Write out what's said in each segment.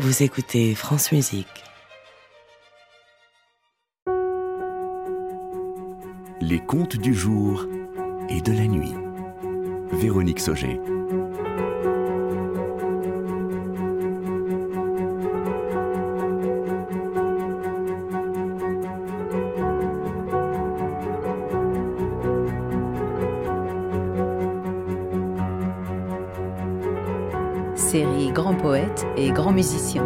Vous écoutez France Musique. Les contes du jour et de la nuit. Véronique Sauger. Série Grand poète et grand musicien.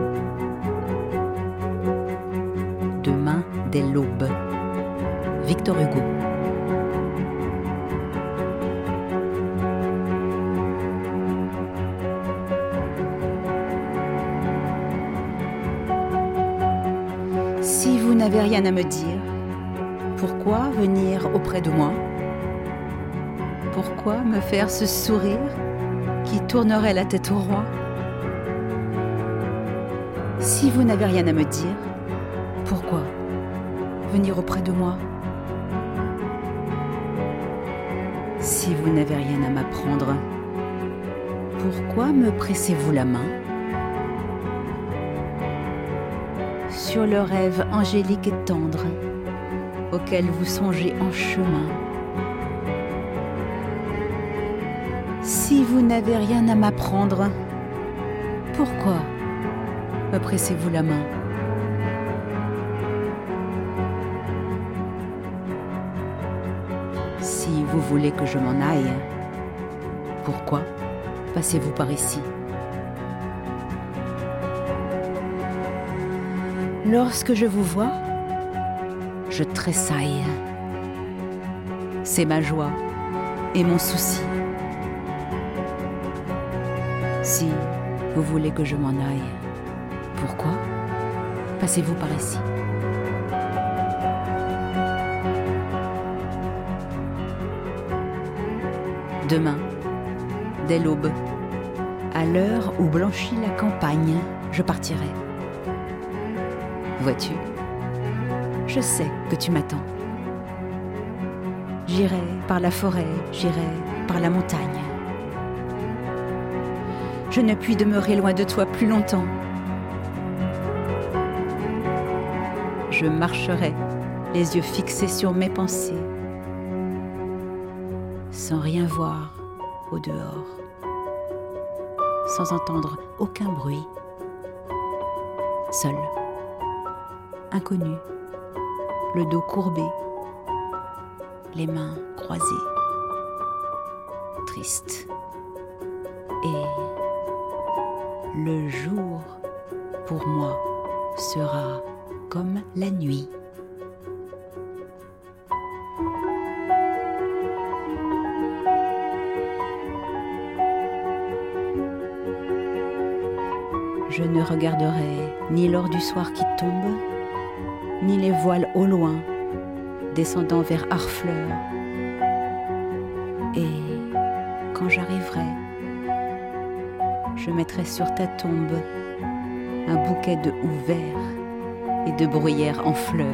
Demain dès l'aube. Victor Hugo. Si vous n'avez rien à me dire, pourquoi venir auprès de moi? Pourquoi me faire ce sourire? Qui tournerait la tête au roi. Si vous n'avez rien à me dire, pourquoi venir auprès de moi? Si vous n'avez rien à m'apprendre, pourquoi me pressez-vous la main? Sur le rêve angélique et tendre auquel vous songez en chemin, vous n'avez rien à m'apprendre, pourquoi me pressez-vous la main? Si vous voulez que je m'en aille, pourquoi passez-vous par ici? Lorsque je vous vois, je tressaille. C'est ma joie et mon souci. Si vous voulez que je m'en aille, pourquoi passez-vous par ici? Demain, dès l'aube, à l'heure où blanchit la campagne, je partirai. Vois-tu, je sais que tu m'attends. J'irai par la forêt, j'irai par la montagne. Je ne puis demeurer loin de toi plus longtemps. Je marcherai, les yeux fixés sur mes pensées, sans rien voir au dehors, sans entendre aucun bruit, seul, inconnu, le dos courbé, les mains croisées, triste. Et le jour, pour moi, sera comme la nuit. Je ne regarderai ni l'or du soir qui tombe, ni les voiles au loin, descendant vers Harfleur. Et quand j'arriverai, je mettrai sur ta tombe un bouquet de houx verts et de bruyères en fleurs.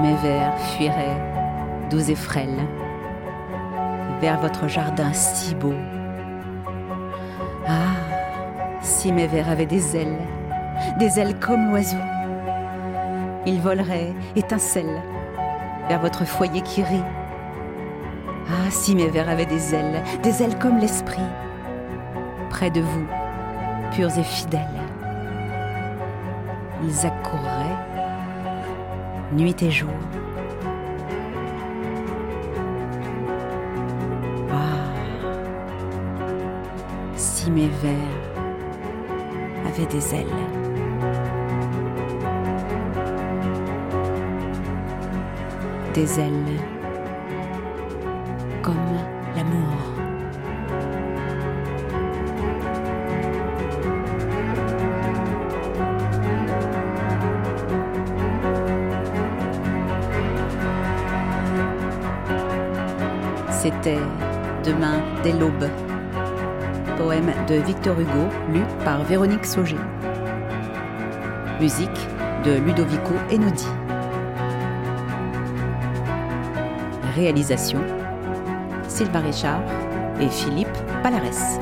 Mes vers fuiraient, doux et frêles, vers votre jardin si beau. Ah, si mes vers avaient des ailes, des ailes comme l'oiseau, ils voleraient, étincelles, vers votre foyer qui rit. Ah, si mes vers avaient des ailes, des ailes comme l'esprit, près de vous, purs et fidèles, ils accourraient nuit et jour. Ah, si mes vers avaient des ailes. Comme l'amour. C'était Demain dès l'aube, poème de Victor Hugo lu par Véronique Sauger. Musique de Ludovico Einaudi. Réalisation Sylvain Richard et Philippe Palarès.